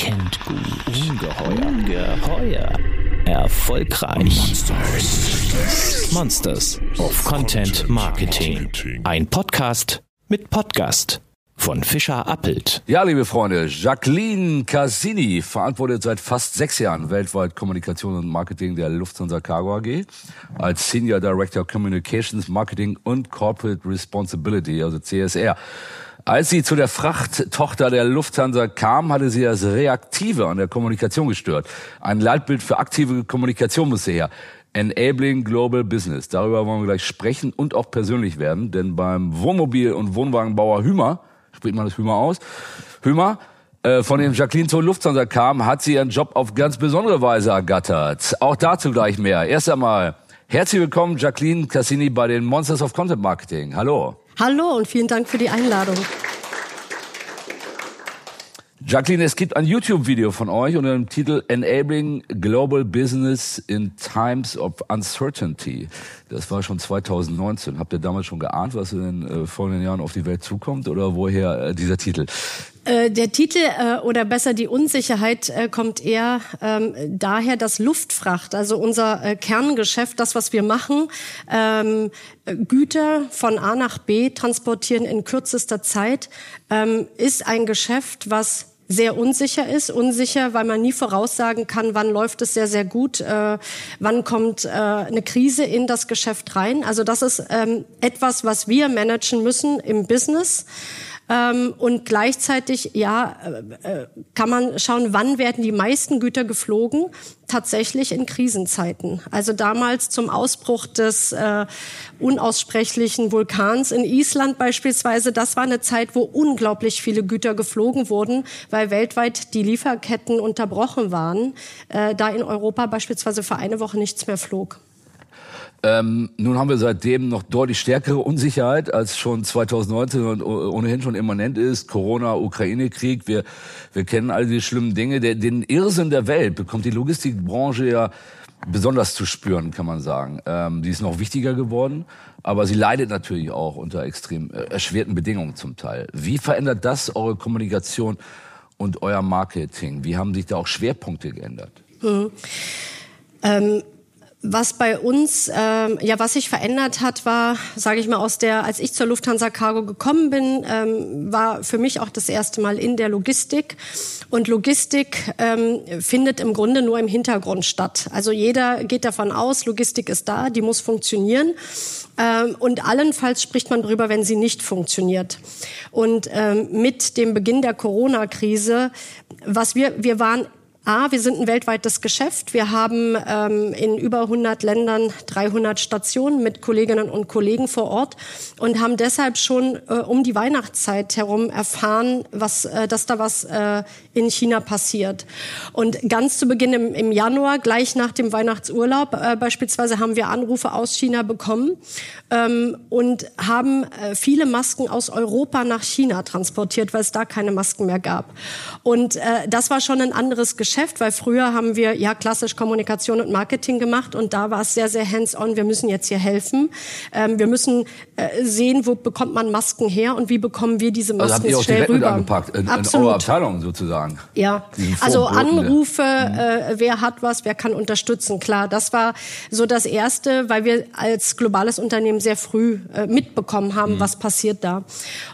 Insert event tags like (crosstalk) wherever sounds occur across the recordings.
kennt gut. Ungeheuer. Geheuer. Erfolgreich. Monsters. Monsters of Content Marketing. Ein Podcast mit Podcast von Fischer Appelt. Ja, liebe Freunde, Jacqueline Cassini verantwortet seit fast sechs Jahren weltweit Kommunikation und Marketing der Lufthansa Cargo AG als Senior Director Communications, Marketing und Corporate Responsibility, also CSR. Als sie zu der Frachttochter der Lufthansa kam, hatte sie das Reaktive an der Kommunikation gestört. Ein Leitbild für aktive Kommunikation musste her. Enabling Global Business. Darüber wollen wir gleich sprechen und auch persönlich werden, denn beim Wohnmobil- und Wohnwagenbauer Hümer spricht man das Hümer aus, Hümer, äh, von dem Jacqueline zur Lufthansa kam, hat sie ihren Job auf ganz besondere Weise ergattert. Auch dazu gleich mehr. Erst einmal herzlich willkommen, Jacqueline Cassini bei den Monsters of Content Marketing. Hallo. Hallo und vielen Dank für die Einladung. Jacqueline, es gibt ein YouTube-Video von euch unter dem Titel Enabling Global Business in Times of Uncertainty. Das war schon 2019. Habt ihr damals schon geahnt, was in den äh, folgenden Jahren auf die Welt zukommt oder woher äh, dieser Titel? Äh, der Titel äh, oder besser die Unsicherheit äh, kommt eher ähm, daher, dass Luftfracht, also unser äh, Kerngeschäft, das, was wir machen, ähm, Güter von A nach B transportieren in kürzester Zeit, ähm, ist ein Geschäft, was sehr unsicher ist. Unsicher, weil man nie voraussagen kann, wann läuft es sehr, sehr gut, äh, wann kommt äh, eine Krise in das Geschäft rein. Also das ist ähm, etwas, was wir managen müssen im Business. Ähm, und gleichzeitig, ja, äh, äh, kann man schauen, wann werden die meisten Güter geflogen? Tatsächlich in Krisenzeiten. Also damals zum Ausbruch des äh, unaussprechlichen Vulkans in Island beispielsweise, das war eine Zeit, wo unglaublich viele Güter geflogen wurden, weil weltweit die Lieferketten unterbrochen waren, äh, da in Europa beispielsweise für eine Woche nichts mehr flog. Ähm, nun haben wir seitdem noch deutlich stärkere Unsicherheit, als schon 2019 und ohnehin schon immanent ist. Corona, Ukraine-Krieg, wir, wir kennen all die schlimmen Dinge. Der, den Irrsinn der Welt bekommt die Logistikbranche ja besonders zu spüren, kann man sagen. Ähm, die ist noch wichtiger geworden, aber sie leidet natürlich auch unter extrem äh, erschwerten Bedingungen zum Teil. Wie verändert das eure Kommunikation und euer Marketing? Wie haben sich da auch Schwerpunkte geändert? Mhm. Ähm was bei uns, ähm, ja, was sich verändert hat, war, sage ich mal, aus der, als ich zur Lufthansa Cargo gekommen bin, ähm, war für mich auch das erste Mal in der Logistik. Und Logistik ähm, findet im Grunde nur im Hintergrund statt. Also jeder geht davon aus, Logistik ist da, die muss funktionieren. Ähm, und allenfalls spricht man darüber, wenn sie nicht funktioniert. Und ähm, mit dem Beginn der Corona-Krise, was wir, wir waren A, wir sind ein weltweites Geschäft. Wir haben ähm, in über 100 Ländern 300 Stationen mit Kolleginnen und Kollegen vor Ort und haben deshalb schon äh, um die Weihnachtszeit herum erfahren, was, äh, dass da was äh, in China passiert. Und ganz zu Beginn im, im Januar, gleich nach dem Weihnachtsurlaub äh, beispielsweise, haben wir Anrufe aus China bekommen ähm, und haben äh, viele Masken aus Europa nach China transportiert, weil es da keine Masken mehr gab. Und äh, das war schon ein anderes Geschäft. Geschäft, weil früher haben wir ja klassisch Kommunikation und Marketing gemacht und da war es sehr, sehr hands-on. Wir müssen jetzt hier helfen. Ähm, wir müssen äh, sehen, wo bekommt man Masken her und wie bekommen wir diese Masken also habt ihr auch schnell rüber. angepackt in, in eurer Abteilung sozusagen. Ja, also Anrufe, mhm. äh, wer hat was, wer kann unterstützen. Klar, das war so das Erste, weil wir als globales Unternehmen sehr früh äh, mitbekommen haben, mhm. was passiert da.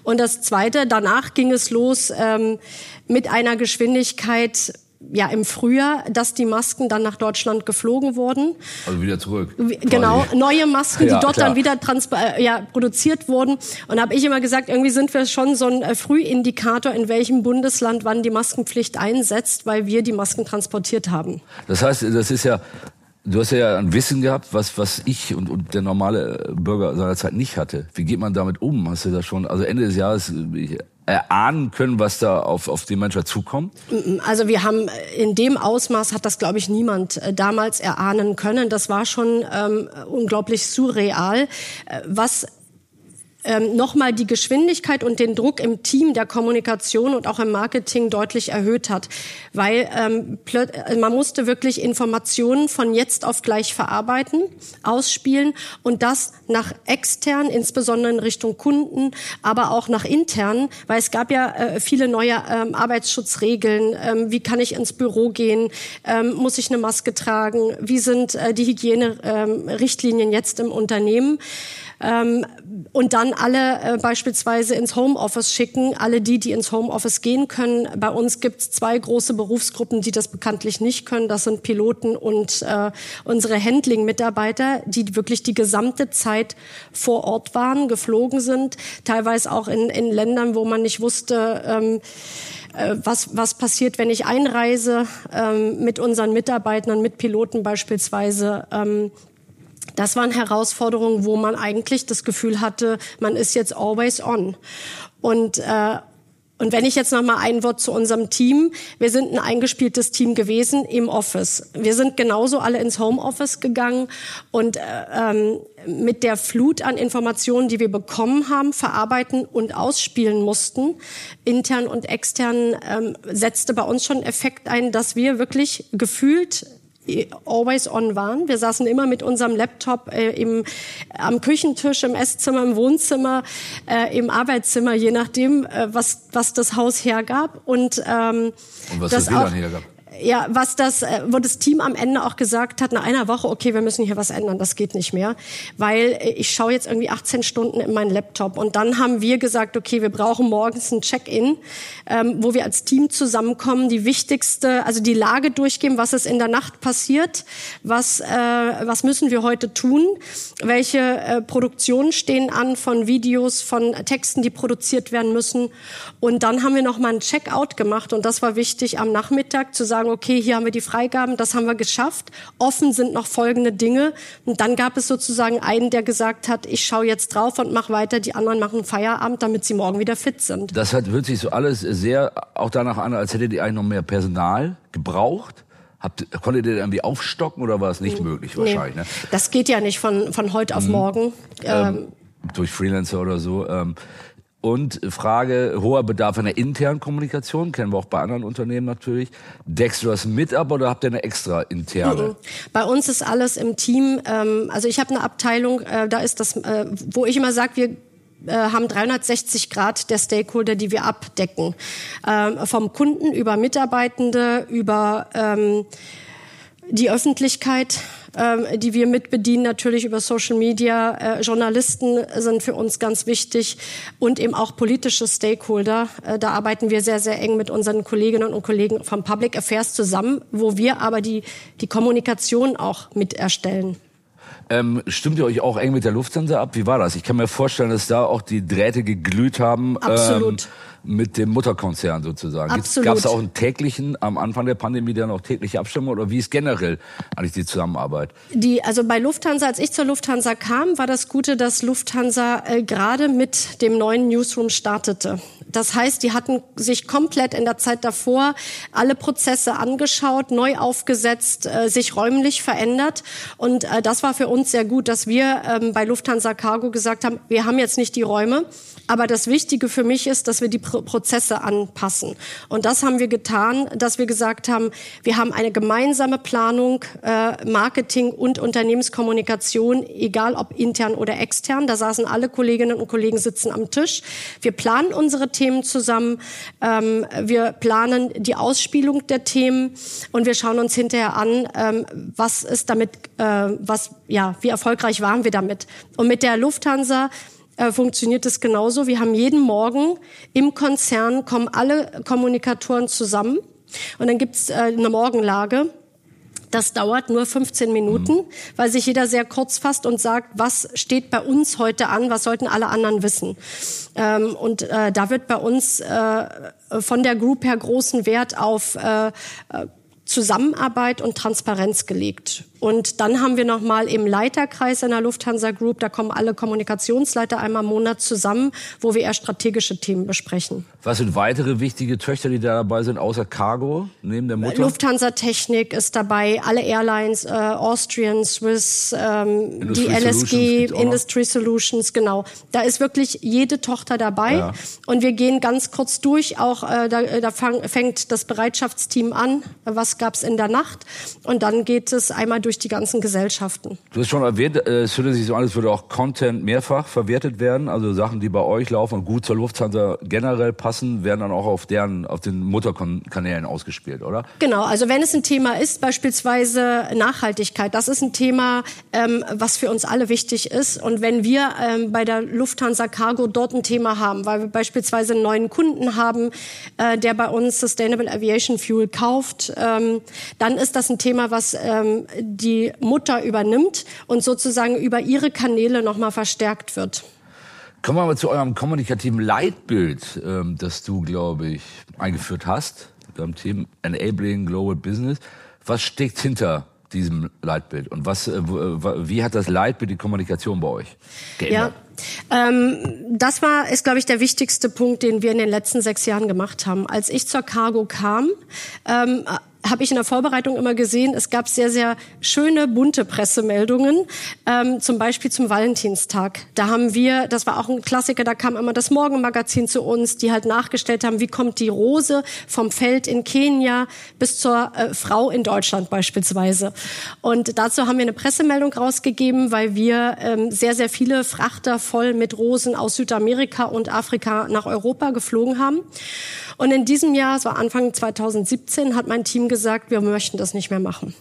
Und das Zweite, danach ging es los ähm, mit einer Geschwindigkeit, ja im Frühjahr, dass die Masken dann nach Deutschland geflogen wurden. Also wieder zurück. Genau, quasi. neue Masken, (laughs) ja, die dort klar. dann wieder äh, ja, produziert wurden. Und habe ich immer gesagt, irgendwie sind wir schon so ein äh, Frühindikator, in welchem Bundesland wann die Maskenpflicht einsetzt, weil wir die Masken transportiert haben. Das heißt, das ist ja Du hast ja ein Wissen gehabt, was, was ich und, und der normale Bürger seiner Zeit nicht hatte. Wie geht man damit um? Hast du da schon, also Ende des Jahres erahnen können, was da auf, auf die Menschheit zukommt? Also wir haben in dem Ausmaß hat das, glaube ich, niemand äh, damals erahnen können. Das war schon ähm, unglaublich surreal. Äh, was ähm, nochmal die Geschwindigkeit und den Druck im Team der Kommunikation und auch im Marketing deutlich erhöht hat, weil ähm, äh, man musste wirklich Informationen von jetzt auf gleich verarbeiten, ausspielen und das nach extern, insbesondere in Richtung Kunden, aber auch nach intern, weil es gab ja äh, viele neue ähm, Arbeitsschutzregeln. Ähm, wie kann ich ins Büro gehen? Ähm, muss ich eine Maske tragen? Wie sind äh, die Hygienerichtlinien ähm, jetzt im Unternehmen? Ähm, und dann alle äh, beispielsweise ins Homeoffice schicken, alle die, die ins Homeoffice gehen können. Bei uns gibt es zwei große Berufsgruppen, die das bekanntlich nicht können. Das sind Piloten und äh, unsere Handling-Mitarbeiter, die wirklich die gesamte Zeit vor Ort waren, geflogen sind, teilweise auch in, in Ländern, wo man nicht wusste, ähm, äh, was, was passiert, wenn ich einreise ähm, mit unseren Mitarbeitern, mit Piloten beispielsweise. Ähm, das waren Herausforderungen, wo man eigentlich das Gefühl hatte, man ist jetzt always on. Und äh, und wenn ich jetzt noch mal ein Wort zu unserem Team, wir sind ein eingespieltes Team gewesen im Office. Wir sind genauso alle ins Homeoffice gegangen und äh, ähm, mit der Flut an Informationen, die wir bekommen haben, verarbeiten und ausspielen mussten, intern und extern, ähm, setzte bei uns schon Effekt ein, dass wir wirklich gefühlt always on waren. Wir saßen immer mit unserem Laptop äh, im, am Küchentisch, im Esszimmer, im Wohnzimmer, äh, im Arbeitszimmer, je nachdem, äh, was, was das Haus hergab. Und, ähm, und was das, das WLAN hergab ja, was das, äh, wo das Team am Ende auch gesagt hat, nach einer Woche, okay, wir müssen hier was ändern, das geht nicht mehr, weil äh, ich schaue jetzt irgendwie 18 Stunden in meinen Laptop. Und dann haben wir gesagt, okay, wir brauchen morgens ein Check-in, ähm, wo wir als Team zusammenkommen, die wichtigste, also die Lage durchgeben, was ist in der Nacht passiert, was, äh, was müssen wir heute tun, welche äh, Produktionen stehen an von Videos, von Texten, die produziert werden müssen. Und dann haben wir noch mal ein Check-out gemacht. Und das war wichtig am Nachmittag zu sagen, sagen, okay, hier haben wir die Freigaben, das haben wir geschafft. Offen sind noch folgende Dinge. Und dann gab es sozusagen einen, der gesagt hat, ich schaue jetzt drauf und mache weiter, die anderen machen Feierabend, damit sie morgen wieder fit sind. Das hat, hört sich so alles sehr auch danach an, als hättet ihr eigentlich noch mehr Personal gebraucht. Habt, konntet ihr irgendwie aufstocken oder war es nicht nee. möglich wahrscheinlich? Nee. Ne? Das geht ja nicht von, von heute auf mhm. morgen. Ähm, ähm, durch Freelancer oder so. Ähm, und Frage, hoher Bedarf an der internen Kommunikation, kennen wir auch bei anderen Unternehmen natürlich. Deckst du das mit ab oder habt ihr eine extra interne? Mhm. Bei uns ist alles im Team. Ähm, also ich habe eine Abteilung, äh, da ist das, äh, wo ich immer sage, wir äh, haben 360 Grad der Stakeholder, die wir abdecken. Ähm, vom Kunden über Mitarbeitende, über ähm, die Öffentlichkeit, ähm, die wir mitbedienen, natürlich über Social Media. Äh, Journalisten sind für uns ganz wichtig und eben auch politische Stakeholder. Äh, da arbeiten wir sehr, sehr eng mit unseren Kolleginnen und Kollegen vom Public Affairs zusammen, wo wir aber die, die Kommunikation auch mit erstellen. Ähm, stimmt ihr euch auch eng mit der Lufthansa ab? Wie war das? Ich kann mir vorstellen, dass da auch die Drähte geglüht haben. Absolut. Ähm, mit dem Mutterkonzern sozusagen. Gab es auch einen täglichen, am Anfang der Pandemie dann auch tägliche Abstimmung oder wie ist generell eigentlich die Zusammenarbeit? Die, also bei Lufthansa, als ich zur Lufthansa kam, war das Gute, dass Lufthansa äh, gerade mit dem neuen Newsroom startete. Das heißt, die hatten sich komplett in der Zeit davor alle Prozesse angeschaut, neu aufgesetzt, äh, sich räumlich verändert. Und äh, das war für uns sehr gut, dass wir ähm, bei Lufthansa Cargo gesagt haben, wir haben jetzt nicht die Räume, aber das Wichtige für mich ist, dass wir die Pro Prozesse anpassen. Und das haben wir getan, dass wir gesagt haben, wir haben eine gemeinsame Planung, äh, Marketing und Unternehmenskommunikation, egal ob intern oder extern. Da saßen alle Kolleginnen und Kollegen sitzen am Tisch. Wir planen unsere Themen zusammen. Ähm, wir planen die Ausspielung der Themen und wir schauen uns hinterher an, ähm, was ist damit, äh, was, ja, wie erfolgreich waren wir damit. Und mit der Lufthansa äh, funktioniert es genauso. Wir haben jeden Morgen im Konzern kommen alle Kommunikatoren zusammen und dann gibt's äh, eine Morgenlage. Das dauert nur 15 Minuten, mhm. weil sich jeder sehr kurz fasst und sagt, was steht bei uns heute an, was sollten alle anderen wissen. Ähm, und äh, da wird bei uns äh, von der Group her großen Wert auf äh, Zusammenarbeit und Transparenz gelegt. Und dann haben wir nochmal im Leiterkreis in der Lufthansa Group, da kommen alle Kommunikationsleiter einmal im Monat zusammen, wo wir eher strategische Themen besprechen. Was sind weitere wichtige Töchter, die da dabei sind, außer Cargo, neben der Mutter? Lufthansa Technik ist dabei, alle Airlines, äh, Austrian, Swiss, ähm, die LSG, Industry Solutions, genau. Da ist wirklich jede Tochter dabei. Ja. Und wir gehen ganz kurz durch, auch äh, da, da fang, fängt das Bereitschaftsteam an, was gab's in der Nacht. Und dann geht es einmal durch die ganzen Gesellschaften. Du hast schon erwähnt, äh, es würde sich so an, als würde auch Content mehrfach verwertet werden. Also Sachen, die bei euch laufen und gut zur Lufthansa generell passen, werden dann auch auf deren, auf den Mutterkanälen ausgespielt, oder? Genau. Also wenn es ein Thema ist, beispielsweise Nachhaltigkeit, das ist ein Thema, ähm, was für uns alle wichtig ist. Und wenn wir ähm, bei der Lufthansa Cargo dort ein Thema haben, weil wir beispielsweise einen neuen Kunden haben, äh, der bei uns Sustainable Aviation Fuel kauft, ähm, dann ist das ein Thema, was ähm, die Mutter übernimmt und sozusagen über ihre Kanäle nochmal verstärkt wird. Kommen wir mal zu eurem kommunikativen Leitbild, ähm, das du, glaube ich, eingeführt hast, beim Team Enabling Global Business. Was steckt hinter diesem Leitbild und was, äh, wie hat das Leitbild die Kommunikation bei euch geändert? Ja, ähm, das war, ist, glaube ich, der wichtigste Punkt, den wir in den letzten sechs Jahren gemacht haben. Als ich zur Cargo kam, ähm, habe ich in der Vorbereitung immer gesehen, es gab sehr, sehr schöne, bunte Pressemeldungen, ähm, zum Beispiel zum Valentinstag. Da haben wir, das war auch ein Klassiker, da kam immer das Morgenmagazin zu uns, die halt nachgestellt haben, wie kommt die Rose vom Feld in Kenia bis zur äh, Frau in Deutschland beispielsweise. Und dazu haben wir eine Pressemeldung rausgegeben, weil wir ähm, sehr, sehr viele Frachter voll mit Rosen aus Südamerika und Afrika nach Europa geflogen haben. Und in diesem Jahr, es war Anfang 2017, hat mein Team gesagt, wir möchten das nicht mehr machen.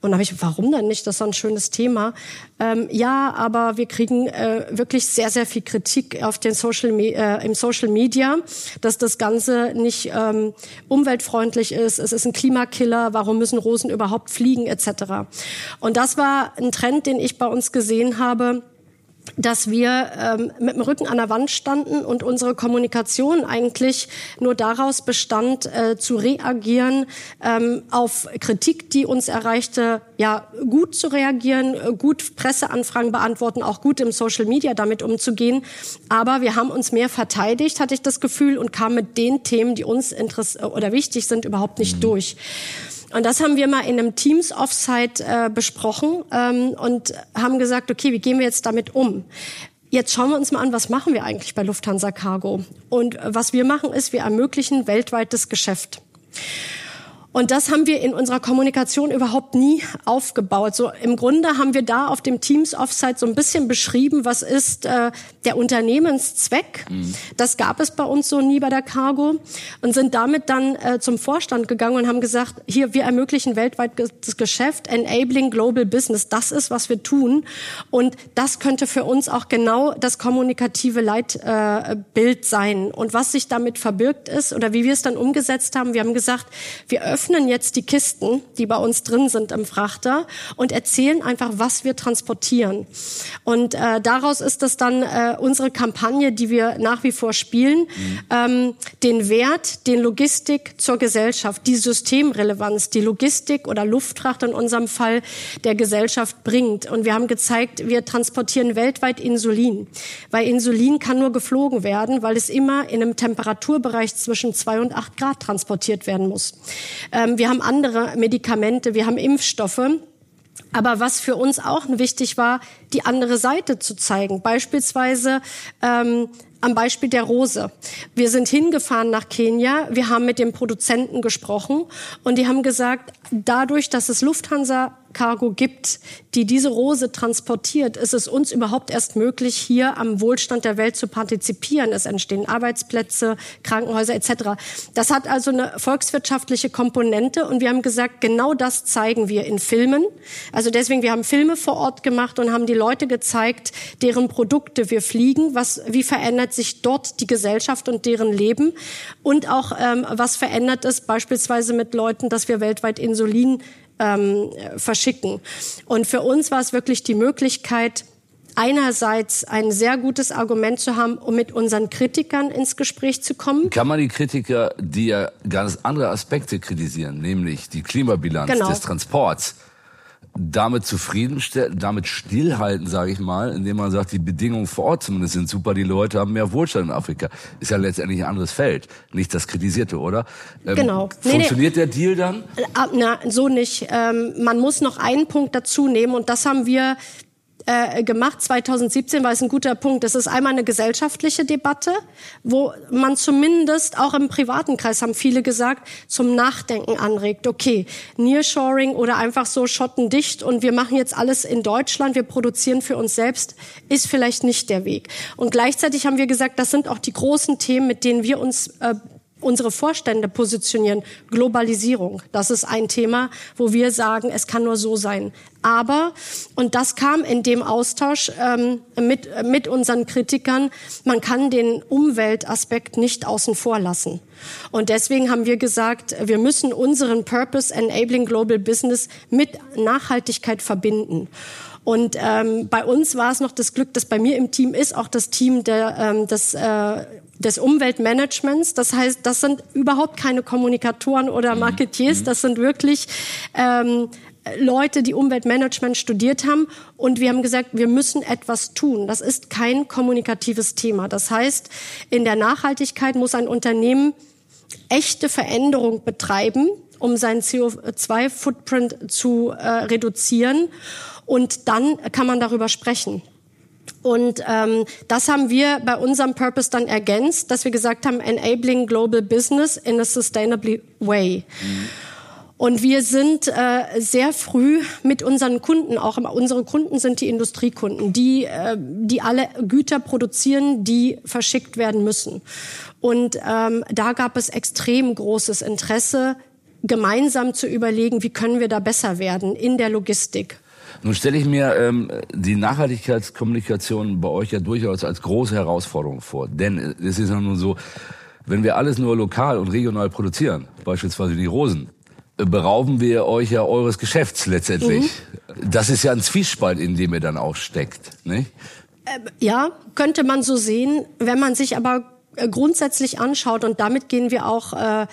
Und habe ich, warum denn nicht? Das ist ein schönes Thema. Ähm, ja, aber wir kriegen äh, wirklich sehr, sehr viel Kritik auf den Social, äh, im Social Media, dass das Ganze nicht ähm, umweltfreundlich ist. Es ist ein Klimakiller. Warum müssen Rosen überhaupt fliegen etc. Und das war ein Trend, den ich bei uns gesehen habe dass wir ähm, mit dem Rücken an der Wand standen und unsere Kommunikation eigentlich nur daraus bestand, äh, zu reagieren ähm, auf Kritik, die uns erreichte, ja gut zu reagieren, gut Presseanfragen beantworten, auch gut im Social Media damit umzugehen. Aber wir haben uns mehr verteidigt, hatte ich das Gefühl, und kamen mit den Themen, die uns interess oder wichtig sind, überhaupt nicht mhm. durch. Und das haben wir mal in einem Teams Offsite äh, besprochen ähm, und haben gesagt, okay, wie gehen wir jetzt damit um? Jetzt schauen wir uns mal an, was machen wir eigentlich bei Lufthansa Cargo? Und was wir machen ist, wir ermöglichen weltweites Geschäft. Und das haben wir in unserer Kommunikation überhaupt nie aufgebaut. So im Grunde haben wir da auf dem Teams Offsite so ein bisschen beschrieben, was ist äh, der Unternehmenszweck. Mhm. Das gab es bei uns so nie bei der Cargo und sind damit dann äh, zum Vorstand gegangen und haben gesagt, hier wir ermöglichen weltweit das Geschäft, enabling global business. Das ist, was wir tun und das könnte für uns auch genau das kommunikative Leitbild äh, sein. Und was sich damit verbirgt ist oder wie wir es dann umgesetzt haben, wir haben gesagt, wir öffnen jetzt die Kisten, die bei uns drin sind im Frachter und erzählen einfach, was wir transportieren. Und äh, daraus ist das dann äh, unsere Kampagne, die wir nach wie vor spielen, mhm. ähm, den Wert, den Logistik zur Gesellschaft, die Systemrelevanz, die Logistik oder Luftfracht in unserem Fall der Gesellschaft bringt. Und wir haben gezeigt, wir transportieren weltweit Insulin, weil Insulin kann nur geflogen werden, weil es immer in einem Temperaturbereich zwischen zwei und acht Grad transportiert werden muss. Ähm, wir haben andere Medikamente, wir haben Impfstoffe. Aber was für uns auch wichtig war, die andere Seite zu zeigen. Beispielsweise ähm, am Beispiel der Rose. Wir sind hingefahren nach Kenia, wir haben mit dem Produzenten gesprochen und die haben gesagt, dadurch, dass es Lufthansa Cargo gibt, die diese Rose transportiert, ist es uns überhaupt erst möglich, hier am Wohlstand der Welt zu partizipieren. Es entstehen Arbeitsplätze, Krankenhäuser etc. Das hat also eine volkswirtschaftliche Komponente und wir haben gesagt, genau das zeigen wir in Filmen. Also deswegen, wir haben Filme vor Ort gemacht und haben die Leute gezeigt, deren Produkte wir fliegen, was, wie verändert sich dort die Gesellschaft und deren Leben und auch ähm, was verändert es beispielsweise mit Leuten, dass wir weltweit Insulin ähm, verschicken. Und für uns war es wirklich die Möglichkeit, einerseits ein sehr gutes Argument zu haben, um mit unseren Kritikern ins Gespräch zu kommen. Kann man die Kritiker, die ja ganz andere Aspekte kritisieren, nämlich die Klimabilanz genau. des Transports, damit zufriedenstellen, damit stillhalten, sage ich mal, indem man sagt, die Bedingungen vor Ort zumindest sind super, die Leute haben mehr Wohlstand in Afrika. Ist ja letztendlich ein anderes Feld, nicht das Kritisierte, oder? Ähm, genau. Funktioniert nee, nee. der Deal dann? Ah, na, so nicht. Ähm, man muss noch einen Punkt dazu nehmen und das haben wir äh, gemacht 2017, war es ein guter Punkt. Das ist einmal eine gesellschaftliche Debatte, wo man zumindest auch im privaten Kreis haben viele gesagt, zum Nachdenken anregt. Okay, Nearshoring oder einfach so schottendicht und wir machen jetzt alles in Deutschland, wir produzieren für uns selbst, ist vielleicht nicht der Weg. Und gleichzeitig haben wir gesagt, das sind auch die großen Themen, mit denen wir uns äh, unsere Vorstände positionieren. Globalisierung, das ist ein Thema, wo wir sagen, es kann nur so sein. Aber, und das kam in dem Austausch ähm, mit, mit unseren Kritikern, man kann den Umweltaspekt nicht außen vor lassen. Und deswegen haben wir gesagt, wir müssen unseren Purpose Enabling Global Business mit Nachhaltigkeit verbinden. Und ähm, bei uns war es noch das Glück, dass bei mir im Team ist auch das Team der, ähm, des, äh, des Umweltmanagements. Das heißt, das sind überhaupt keine Kommunikatoren oder mhm. Marketiers, mhm. das sind wirklich ähm, Leute, die Umweltmanagement studiert haben. Und wir haben gesagt, wir müssen etwas tun. Das ist kein kommunikatives Thema. Das heißt, in der Nachhaltigkeit muss ein Unternehmen echte Veränderung betreiben, um seinen CO2-Footprint zu äh, reduzieren. Und dann kann man darüber sprechen. Und ähm, das haben wir bei unserem Purpose dann ergänzt, dass wir gesagt haben, enabling global business in a sustainable way. Mhm. Und wir sind äh, sehr früh mit unseren Kunden, auch unsere Kunden sind die Industriekunden, die, äh, die alle Güter produzieren, die verschickt werden müssen. Und ähm, da gab es extrem großes Interesse, gemeinsam zu überlegen, wie können wir da besser werden in der Logistik. Nun stelle ich mir ähm, die Nachhaltigkeitskommunikation bei euch ja durchaus als große Herausforderung vor. Denn es ist ja nun so, wenn wir alles nur lokal und regional produzieren, beispielsweise die Rosen, äh, berauben wir euch ja eures Geschäfts letztendlich. Mhm. Das ist ja ein Zwiespalt, in dem ihr dann auch steckt. Nicht? Äh, ja, könnte man so sehen. Wenn man sich aber äh, grundsätzlich anschaut, und damit gehen wir auch äh,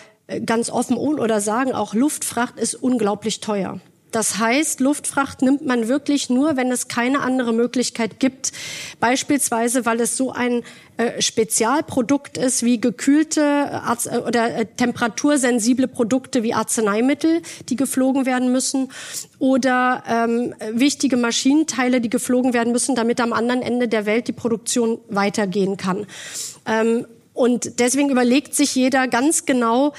ganz offen um oder sagen, auch Luftfracht ist unglaublich teuer. Das heißt, Luftfracht nimmt man wirklich nur, wenn es keine andere Möglichkeit gibt. Beispielsweise, weil es so ein äh, Spezialprodukt ist wie gekühlte Arzt äh, oder äh, temperatursensible Produkte wie Arzneimittel, die geflogen werden müssen, oder ähm, wichtige Maschinenteile, die geflogen werden müssen, damit am anderen Ende der Welt die Produktion weitergehen kann. Ähm, und deswegen überlegt sich jeder ganz genau,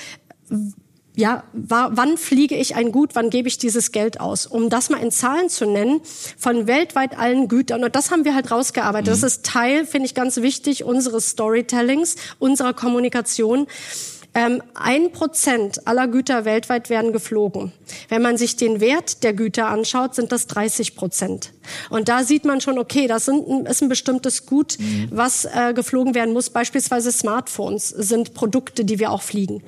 ja, wann fliege ich ein Gut, wann gebe ich dieses Geld aus? Um das mal in Zahlen zu nennen, von weltweit allen Gütern, und das haben wir halt rausgearbeitet. Mhm. Das ist Teil, finde ich ganz wichtig, unseres Storytellings, unserer Kommunikation. Ähm, ein Prozent aller Güter weltweit werden geflogen. Wenn man sich den Wert der Güter anschaut, sind das 30 Prozent. Und da sieht man schon, okay, das ist ein bestimmtes Gut, mhm. was äh, geflogen werden muss. Beispielsweise Smartphones sind Produkte, die wir auch fliegen.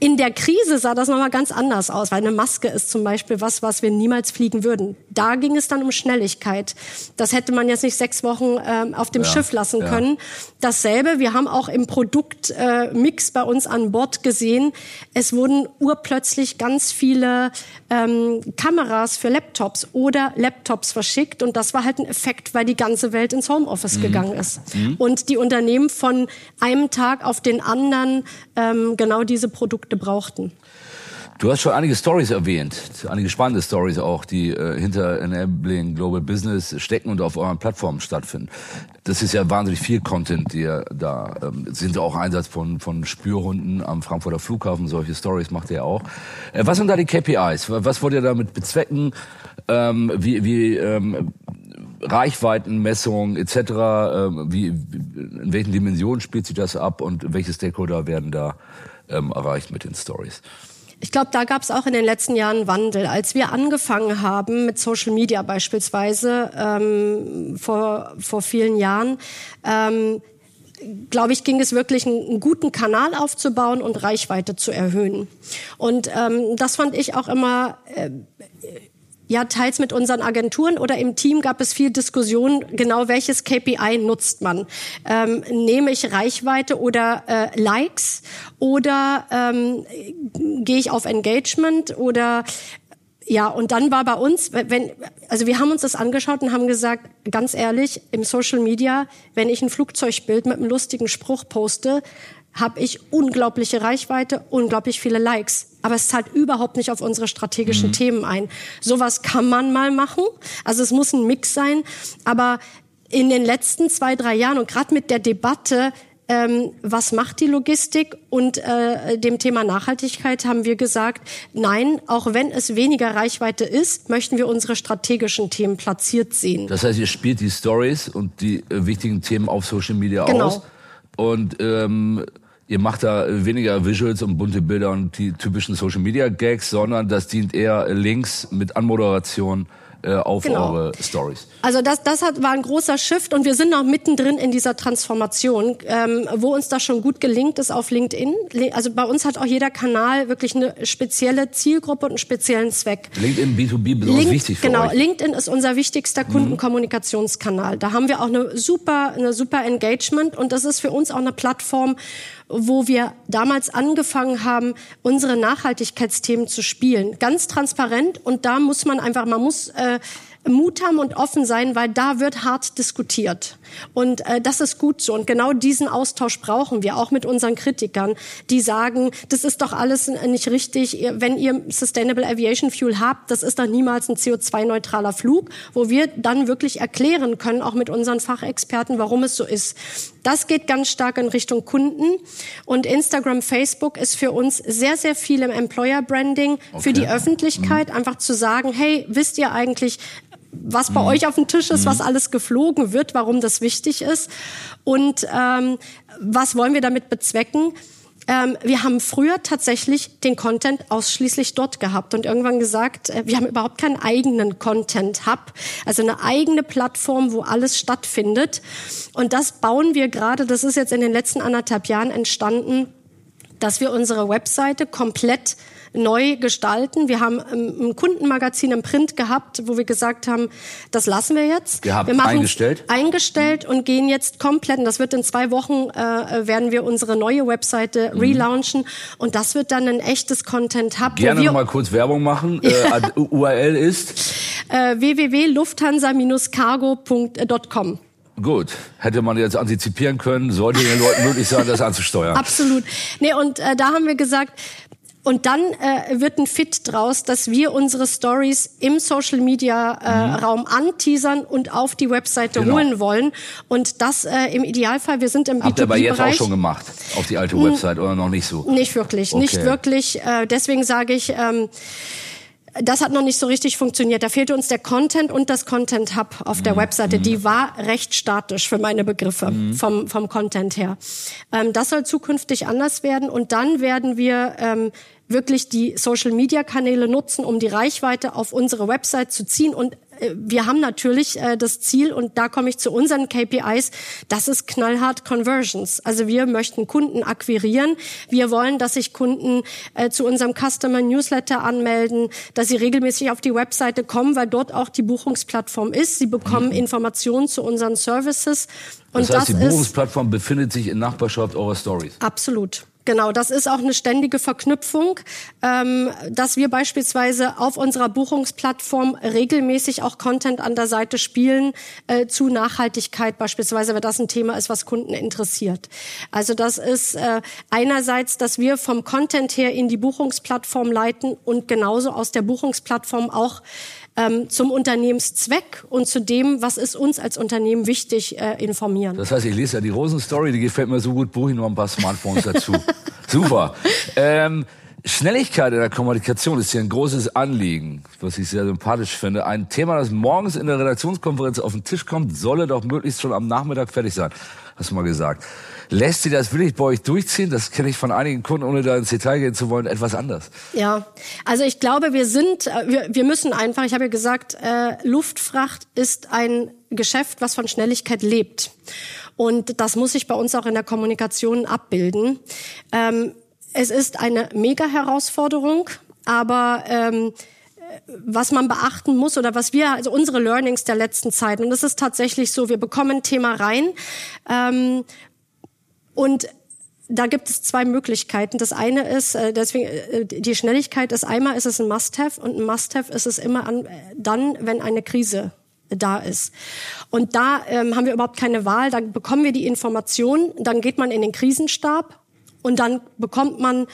In der Krise sah das nochmal ganz anders aus, weil eine Maske ist zum Beispiel was, was wir niemals fliegen würden. Da ging es dann um Schnelligkeit. Das hätte man jetzt nicht sechs Wochen ähm, auf dem ja, Schiff lassen ja. können. Dasselbe, wir haben auch im Produktmix äh, bei uns an Bord gesehen, es wurden urplötzlich ganz viele ähm, Kameras für Laptops oder Laptops verschickt und das war halt ein Effekt, weil die ganze Welt ins Homeoffice mhm. gegangen ist. Mhm. Und die Unternehmen von einem Tag auf den anderen ähm, genau diese Produkte Produkte brauchten. Du hast schon einige Stories erwähnt, einige spannende Stories auch, die äh, hinter Enabling Global Business stecken und auf euren Plattformen stattfinden. Das ist ja wahnsinnig viel Content, die ihr da ähm, sind auch Einsatz von von Spürhunden am Frankfurter Flughafen. Solche Stories macht ihr auch. Äh, was sind da die KPIs? Was wollt ihr damit bezwecken? Ähm, wie wie ähm, Reichweitenmessung etc. Ähm, wie, in welchen Dimensionen spielt sich das ab und welche Stakeholder werden da ähm, erreicht mit den Stories. Ich glaube, da gab es auch in den letzten Jahren Wandel. Als wir angefangen haben mit Social Media beispielsweise ähm, vor, vor vielen Jahren, ähm, glaube ich, ging es wirklich, einen, guten Kanal aufzubauen und Reichweite zu erhöhen. Und ähm, das fand ich auch immer äh, ja, teils mit unseren Agenturen oder im Team gab es viel Diskussion, genau welches KPI nutzt man. Ähm, nehme ich Reichweite oder äh, Likes oder ähm, gehe ich auf Engagement oder ja, und dann war bei uns, wenn, also wir haben uns das angeschaut und haben gesagt, ganz ehrlich, im Social Media, wenn ich ein Flugzeugbild mit einem lustigen Spruch poste, habe ich unglaubliche Reichweite, unglaublich viele Likes. Aber es zahlt überhaupt nicht auf unsere strategischen mhm. Themen ein. Sowas kann man mal machen. Also es muss ein Mix sein. Aber in den letzten zwei, drei Jahren und gerade mit der Debatte, ähm, was macht die Logistik und äh, dem Thema Nachhaltigkeit haben wir gesagt, nein, auch wenn es weniger Reichweite ist, möchten wir unsere strategischen Themen platziert sehen. Das heißt, ihr spielt die Stories und die äh, wichtigen Themen auf Social Media genau. aus und ähm, ihr macht da weniger Visuals und bunte Bilder und die typischen Social Media Gags, sondern das dient eher Links mit Anmoderation äh, auf genau. eure Stories. Also das, das hat, war ein großer Shift und wir sind noch mittendrin in dieser Transformation, ähm, wo uns das schon gut gelingt ist auf LinkedIn. Also bei uns hat auch jeder Kanal wirklich eine spezielle Zielgruppe und einen speziellen Zweck. LinkedIn B2B besonders Link, wichtig für Genau, euch. LinkedIn ist unser wichtigster mhm. Kundenkommunikationskanal. Da haben wir auch eine super, eine super Engagement und das ist für uns auch eine Plattform, wo wir damals angefangen haben, unsere Nachhaltigkeitsthemen zu spielen. Ganz transparent und da muss man einfach, man muss äh, Mut haben und offen sein, weil da wird hart diskutiert. Und äh, das ist gut so. Und genau diesen Austausch brauchen wir auch mit unseren Kritikern, die sagen, das ist doch alles nicht richtig. Wenn ihr Sustainable Aviation Fuel habt, das ist doch niemals ein CO2-neutraler Flug, wo wir dann wirklich erklären können, auch mit unseren Fachexperten, warum es so ist. Das geht ganz stark in Richtung Kunden. Und Instagram, Facebook ist für uns sehr, sehr viel im Employer Branding okay. für die Öffentlichkeit, mhm. einfach zu sagen, hey, wisst ihr eigentlich, was bei mhm. euch auf dem Tisch ist, mhm. was alles geflogen wird, warum das wichtig ist und ähm, was wollen wir damit bezwecken. Ähm, wir haben früher tatsächlich den Content ausschließlich dort gehabt und irgendwann gesagt, äh, wir haben überhaupt keinen eigenen Content-Hub, also eine eigene Plattform, wo alles stattfindet. Und das bauen wir gerade, das ist jetzt in den letzten anderthalb Jahren entstanden, dass wir unsere Webseite komplett neu gestalten. Wir haben ein Kundenmagazin im Print gehabt, wo wir gesagt haben, das lassen wir jetzt. Gehabt, wir machen eingestellt? Eingestellt und gehen jetzt komplett, und das wird in zwei Wochen, äh, werden wir unsere neue Webseite mhm. relaunchen und das wird dann ein echtes Content-Hub. Gerne noch mal kurz Werbung machen. (laughs) äh, URL ist? Äh, www.lufthansa-cargo.com. Gut, hätte man jetzt antizipieren können, sollte den Leuten möglich sein, das anzusteuern. Absolut. Nee, und äh, da haben wir gesagt, und dann äh, wird ein Fit draus, dass wir unsere Stories im Social Media äh, mhm. Raum anteasern und auf die Webseite genau. holen wollen. Und das äh, im Idealfall, wir sind im B2B-Bereich. Habt ihr aber jetzt auch schon gemacht auf die alte Website oder noch nicht so? Nicht wirklich, okay. nicht wirklich. Äh, deswegen sage ich, ähm, das hat noch nicht so richtig funktioniert. Da fehlte uns der Content und das Content Hub auf der mhm. Webseite. Die mhm. war recht statisch für meine Begriffe mhm. vom, vom Content her. Ähm, das soll zukünftig anders werden und dann werden wir ähm, wirklich die Social-Media-Kanäle nutzen, um die Reichweite auf unsere Website zu ziehen. Und äh, wir haben natürlich äh, das Ziel, und da komme ich zu unseren KPIs, das ist knallhart Conversions. Also wir möchten Kunden akquirieren. Wir wollen, dass sich Kunden äh, zu unserem Customer Newsletter anmelden, dass sie regelmäßig auf die Webseite kommen, weil dort auch die Buchungsplattform ist. Sie bekommen mhm. Informationen zu unseren Services. Und das heißt, das die Buchungsplattform befindet sich in Nachbarschaft eurer Stories. Absolut. Genau, das ist auch eine ständige Verknüpfung, ähm, dass wir beispielsweise auf unserer Buchungsplattform regelmäßig auch Content an der Seite spielen äh, zu Nachhaltigkeit beispielsweise, weil das ein Thema ist, was Kunden interessiert. Also das ist äh, einerseits, dass wir vom Content her in die Buchungsplattform leiten und genauso aus der Buchungsplattform auch ähm, zum Unternehmenszweck und zu dem, was ist uns als Unternehmen wichtig, äh, informieren. Das heißt, ich lese ja die Rosenstory, die gefällt mir so gut, buche ich noch ein paar Smartphones dazu. (laughs) Super. Ähm, Schnelligkeit in der Kommunikation ist hier ein großes Anliegen, was ich sehr sympathisch finde. Ein Thema, das morgens in der Redaktionskonferenz auf den Tisch kommt, solle doch möglichst schon am Nachmittag fertig sein. Hast du mal gesagt. Lässt sie das wirklich bei euch durchziehen? Das kenne ich von einigen Kunden, ohne da ins Detail gehen zu wollen, etwas anders. Ja, also ich glaube, wir sind, äh, wir, wir müssen einfach, ich habe ja gesagt, äh, Luftfracht ist ein Geschäft, was von Schnelligkeit lebt. Und das muss sich bei uns auch in der Kommunikation abbilden. Ähm, es ist eine Mega-Herausforderung, aber ähm, was man beachten muss oder was wir, also unsere Learnings der letzten Zeit. Und es ist tatsächlich so, wir bekommen ein Thema rein ähm, und da gibt es zwei Möglichkeiten. Das eine ist, äh, deswegen äh, die Schnelligkeit ist einmal ist es ein Must-have und ein Must-have ist es immer an, dann, wenn eine Krise da ist. Und da ähm, haben wir überhaupt keine Wahl. Dann bekommen wir die Information, dann geht man in den Krisenstab und dann bekommt man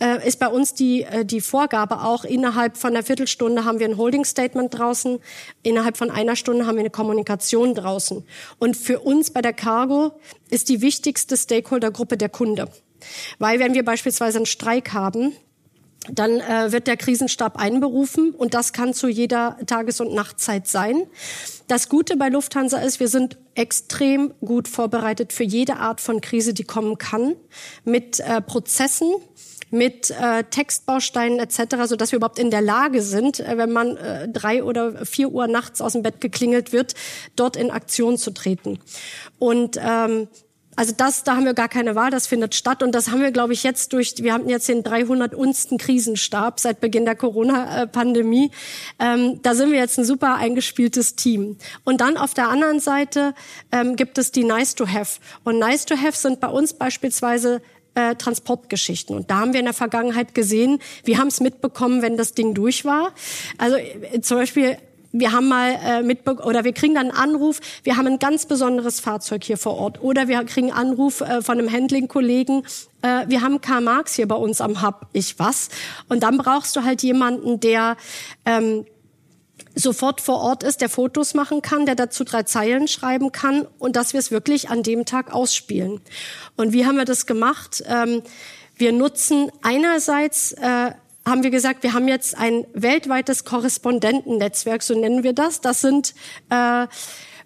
äh, ist bei uns die, äh, die Vorgabe auch, innerhalb von einer Viertelstunde haben wir ein Holding Statement draußen, innerhalb von einer Stunde haben wir eine Kommunikation draußen. Und für uns bei der Cargo ist die wichtigste Stakeholdergruppe der Kunde. Weil wenn wir beispielsweise einen Streik haben, dann äh, wird der Krisenstab einberufen und das kann zu jeder Tages- und Nachtzeit sein. Das Gute bei Lufthansa ist, wir sind extrem gut vorbereitet für jede Art von Krise, die kommen kann, mit äh, Prozessen, mit äh, Textbausteinen etc., so dass wir überhaupt in der Lage sind, äh, wenn man äh, drei oder vier Uhr nachts aus dem Bett geklingelt wird, dort in Aktion zu treten. Und ähm, also das, da haben wir gar keine Wahl, das findet statt und das haben wir, glaube ich, jetzt durch, wir haben jetzt den 300 unsten Krisenstab seit Beginn der Corona-Pandemie. Ähm, da sind wir jetzt ein super eingespieltes Team. Und dann auf der anderen Seite ähm, gibt es die Nice to Have. Und Nice to Have sind bei uns beispielsweise äh, Transportgeschichten. Und da haben wir in der Vergangenheit gesehen, wir haben es mitbekommen, wenn das Ding durch war. Also äh, zum Beispiel wir haben mal äh, mit oder wir kriegen dann einen Anruf, wir haben ein ganz besonderes Fahrzeug hier vor Ort oder wir kriegen einen Anruf äh, von einem Handling-Kollegen, äh, wir haben Karl Marx hier bei uns am Hub, ich was. Und dann brauchst du halt jemanden, der ähm, sofort vor Ort ist, der Fotos machen kann, der dazu drei Zeilen schreiben kann und dass wir es wirklich an dem Tag ausspielen. Und wie haben wir das gemacht? Ähm, wir nutzen einerseits äh, haben wir gesagt, wir haben jetzt ein weltweites Korrespondentennetzwerk, so nennen wir das. Das sind äh,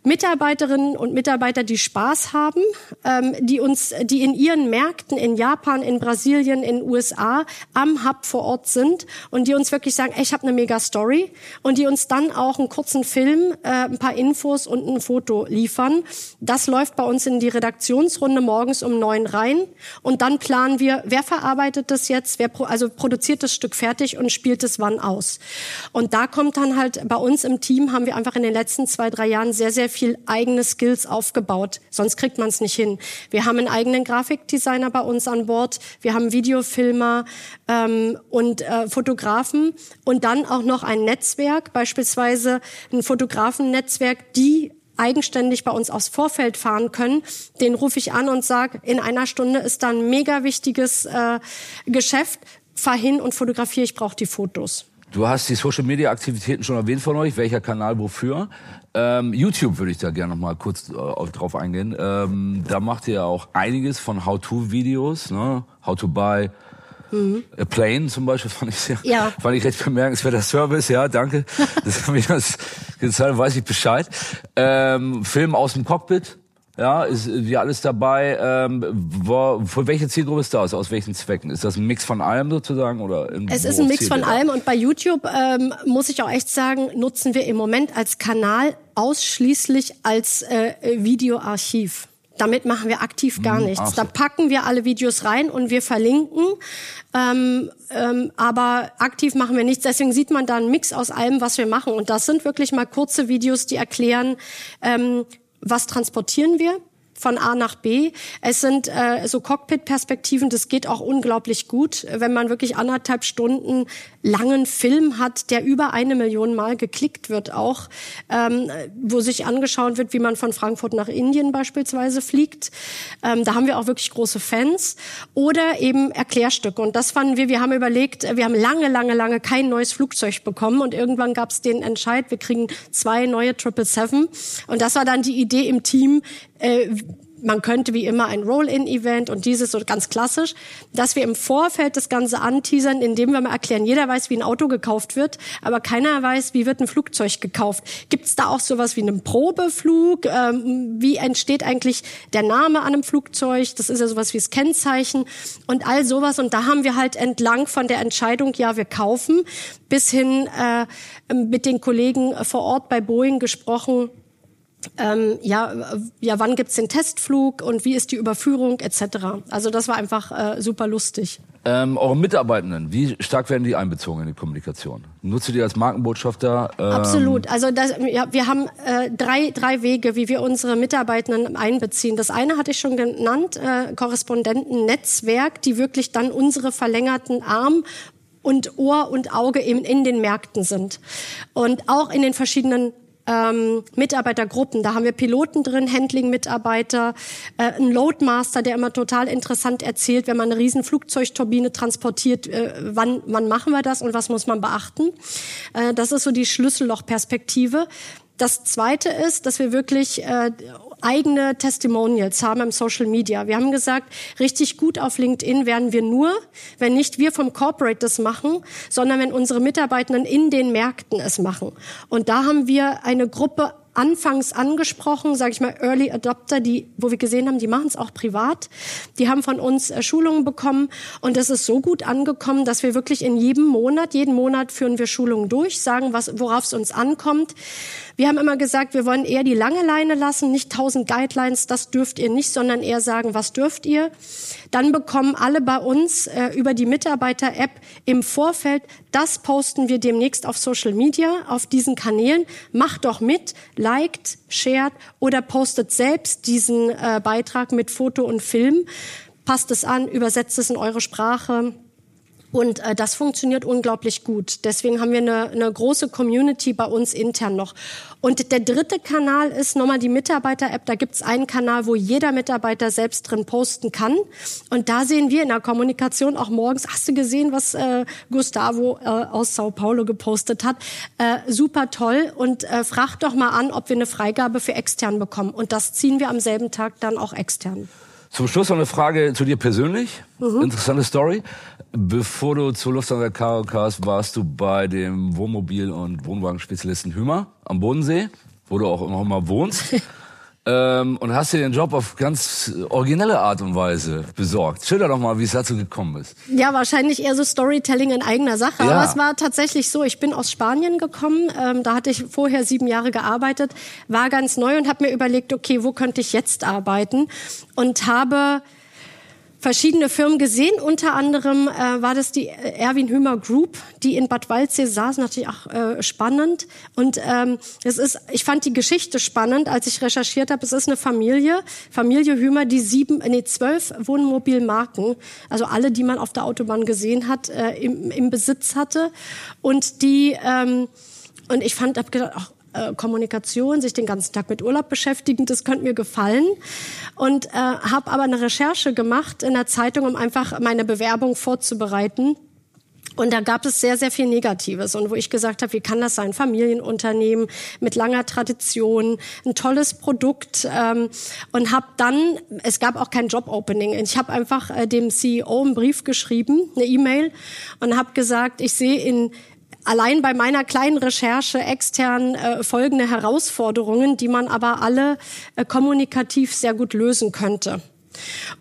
Mitarbeiterinnen und Mitarbeiter, die Spaß haben, ähm, die uns, die in ihren Märkten in Japan, in Brasilien, in USA am Hub vor Ort sind und die uns wirklich sagen, ey, ich habe eine mega Story und die uns dann auch einen kurzen Film, äh, ein paar Infos und ein Foto liefern. Das läuft bei uns in die Redaktionsrunde morgens um neun rein und dann planen wir, wer verarbeitet das jetzt, wer pro, also produziert das Stück fertig und spielt es wann aus. Und da kommt dann halt bei uns im Team haben wir einfach in den letzten zwei drei Jahren sehr sehr viel eigene Skills aufgebaut. Sonst kriegt man es nicht hin. Wir haben einen eigenen Grafikdesigner bei uns an Bord. Wir haben Videofilmer ähm, und äh, Fotografen und dann auch noch ein Netzwerk, beispielsweise ein Fotografennetzwerk, die eigenständig bei uns aufs Vorfeld fahren können, den rufe ich an und sage, in einer Stunde ist da ein mega wichtiges äh, Geschäft, fahr hin und fotografiere, ich brauche die Fotos. Du hast die Social Media Aktivitäten schon erwähnt von euch, welcher Kanal wofür. Ähm, YouTube würde ich da gerne noch mal kurz äh, drauf eingehen. Ähm, da macht ihr auch einiges von How-to-Videos, ne? How to buy mhm. a plane zum Beispiel (laughs) fand ich sehr, ja. fand ich recht bemerkenswerter Service, ja, danke. (laughs) das, das, das weiß ich Bescheid. Ähm, Film aus dem Cockpit, ja, ist wie alles dabei. Ähm, wo, für welche Zielgruppe ist das? Aus welchen Zwecken? Ist das ein Mix von allem sozusagen oder? Es ist ein Mix von allem und bei YouTube ähm, muss ich auch echt sagen, nutzen wir im Moment als Kanal ausschließlich als äh, Videoarchiv. Damit machen wir aktiv gar hm, nichts. So. Da packen wir alle Videos rein und wir verlinken, ähm, ähm, aber aktiv machen wir nichts. Deswegen sieht man da einen Mix aus allem, was wir machen. Und das sind wirklich mal kurze Videos, die erklären, ähm, was transportieren wir? Von A nach B. Es sind äh, so Cockpit-Perspektiven, das geht auch unglaublich gut, wenn man wirklich anderthalb Stunden langen Film hat, der über eine Million Mal geklickt wird auch, ähm, wo sich angeschaut wird, wie man von Frankfurt nach Indien beispielsweise fliegt. Ähm, da haben wir auch wirklich große Fans. Oder eben Erklärstücke. Und das fanden wir, wir haben überlegt, wir haben lange, lange, lange kein neues Flugzeug bekommen und irgendwann gab es den Entscheid, wir kriegen zwei neue 777. Und das war dann die Idee im Team, äh, man könnte wie immer ein Roll-in-Event und dieses so ganz klassisch, dass wir im Vorfeld das Ganze anteasern, indem wir mal erklären, jeder weiß, wie ein Auto gekauft wird, aber keiner weiß, wie wird ein Flugzeug gekauft. Gibt es da auch sowas wie einen Probeflug? Ähm, wie entsteht eigentlich der Name an einem Flugzeug? Das ist ja sowas wie das Kennzeichen und all sowas. Und da haben wir halt entlang von der Entscheidung, ja, wir kaufen, bis hin äh, mit den Kollegen vor Ort bei Boeing gesprochen, ähm, ja, ja, wann gibt's den Testflug und wie ist die Überführung etc. Also das war einfach äh, super lustig. Ähm, eure Mitarbeitenden, wie stark werden die einbezogen in die Kommunikation? Nutzt ihr die als Markenbotschafter? Ähm Absolut. Also das, ja, wir haben äh, drei, drei Wege, wie wir unsere Mitarbeitenden einbeziehen. Das eine hatte ich schon genannt, äh, Korrespondentennetzwerk, die wirklich dann unsere verlängerten Arm und Ohr und Auge eben in den Märkten sind. Und auch in den verschiedenen ähm, Mitarbeitergruppen. Da haben wir Piloten drin, Handling-Mitarbeiter, äh, ein Loadmaster, der immer total interessant erzählt, wenn man eine riesen Flugzeugturbine transportiert, äh, wann, wann machen wir das und was muss man beachten. Äh, das ist so die Schlüssellochperspektive. Das Zweite ist, dass wir wirklich äh, eigene Testimonials haben im Social Media. Wir haben gesagt, richtig gut auf LinkedIn werden wir nur, wenn nicht wir vom Corporate das machen, sondern wenn unsere Mitarbeitenden in den Märkten es machen. Und da haben wir eine Gruppe anfangs angesprochen, sage ich mal Early Adopter, die, wo wir gesehen haben, die machen es auch privat. Die haben von uns äh, Schulungen bekommen und es ist so gut angekommen, dass wir wirklich in jedem Monat, jeden Monat führen wir Schulungen durch, sagen, was, worauf es uns ankommt. Wir haben immer gesagt, wir wollen eher die lange Leine lassen, nicht tausend Guidelines, das dürft ihr nicht, sondern eher sagen, was dürft ihr. Dann bekommen alle bei uns äh, über die Mitarbeiter-App im Vorfeld, das posten wir demnächst auf Social Media, auf diesen Kanälen. Macht doch mit, liked, shared oder postet selbst diesen äh, Beitrag mit Foto und Film. Passt es an, übersetzt es in eure Sprache. Und äh, das funktioniert unglaublich gut. Deswegen haben wir eine, eine große Community bei uns intern noch. Und der dritte Kanal ist nochmal die Mitarbeiter-App. Da gibt's einen Kanal, wo jeder Mitarbeiter selbst drin posten kann. Und da sehen wir in der Kommunikation auch morgens, hast du gesehen, was äh, Gustavo äh, aus Sao Paulo gepostet hat? Äh, super toll. Und äh, frag doch mal an, ob wir eine Freigabe für extern bekommen. Und das ziehen wir am selben Tag dann auch extern. Zum Schluss noch eine Frage zu dir persönlich. Mhm. Interessante Story. Bevor du zu Lufthansa Cargo kamst, warst du bei dem Wohnmobil- und Wohnwagenspezialisten Hümer am Bodensee, wo du auch immer mal wohnst. (laughs) ähm, und hast dir den Job auf ganz originelle Art und Weise besorgt. Schilder doch mal, wie es dazu gekommen ist. Ja, wahrscheinlich eher so Storytelling in eigener Sache. Ja. Aber es war tatsächlich so, ich bin aus Spanien gekommen, ähm, da hatte ich vorher sieben Jahre gearbeitet, war ganz neu und habe mir überlegt, okay, wo könnte ich jetzt arbeiten? Und habe verschiedene Firmen gesehen. Unter anderem äh, war das die äh, Erwin Hümer Group, die in Bad Waldsee saß, natürlich auch äh, spannend. Und ähm, es ist, ich fand die Geschichte spannend, als ich recherchiert habe. Es ist eine Familie, Familie Hümer, die sieben, nee, zwölf Wohnmobilmarken, also alle, die man auf der Autobahn gesehen hat, äh, im, im Besitz hatte. Und die ähm, und ich fand, hab gedacht, ach, äh, Kommunikation, sich den ganzen Tag mit Urlaub beschäftigen, das könnte mir gefallen. Und äh, habe aber eine Recherche gemacht in der Zeitung, um einfach meine Bewerbung vorzubereiten. Und da gab es sehr, sehr viel Negatives. Und wo ich gesagt habe, wie kann das sein? Familienunternehmen mit langer Tradition, ein tolles Produkt. Ähm, und habe dann, es gab auch kein Job-Opening. Ich habe einfach äh, dem CEO einen Brief geschrieben, eine E-Mail, und habe gesagt, ich sehe in allein bei meiner kleinen Recherche extern äh, folgende Herausforderungen, die man aber alle äh, kommunikativ sehr gut lösen könnte.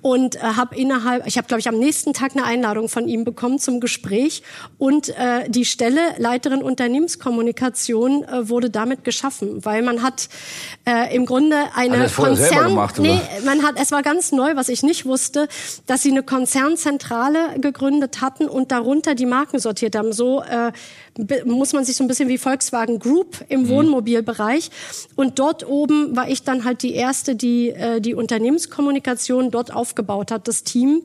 Und äh, habe innerhalb, ich habe glaube ich am nächsten Tag eine Einladung von ihm bekommen zum Gespräch. Und äh, die Stelle Leiterin Unternehmenskommunikation äh, wurde damit geschaffen, weil man hat äh, im Grunde eine Konzern, gemacht, nee, man hat, es war ganz neu, was ich nicht wusste, dass sie eine Konzernzentrale gegründet hatten und darunter die Marken sortiert haben. So äh, muss man sich so ein bisschen wie Volkswagen Group im mhm. Wohnmobilbereich. Und dort oben war ich dann halt die erste, die äh, die Unternehmenskommunikation dort aufgebaut hat, das Team,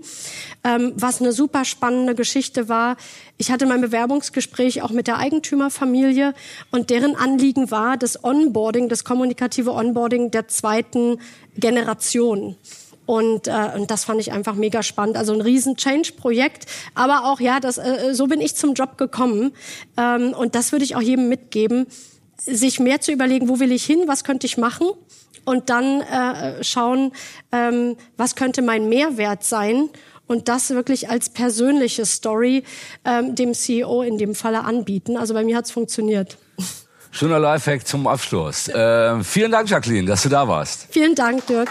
ähm, was eine super spannende Geschichte war. Ich hatte mein Bewerbungsgespräch auch mit der Eigentümerfamilie und deren Anliegen war das Onboarding, das kommunikative Onboarding der zweiten Generation. Und, äh, und das fand ich einfach mega spannend. Also ein riesen Change-Projekt. Aber auch, ja, das, äh, so bin ich zum Job gekommen. Ähm, und das würde ich auch jedem mitgeben, sich mehr zu überlegen, wo will ich hin, was könnte ich machen und dann äh, schauen, ähm, was könnte mein Mehrwert sein und das wirklich als persönliche Story ähm, dem CEO in dem Falle anbieten. Also bei mir hat's funktioniert. Schöner Lifehack zum Abschluss. Äh, vielen Dank, Jacqueline, dass du da warst. Vielen Dank, Dirk.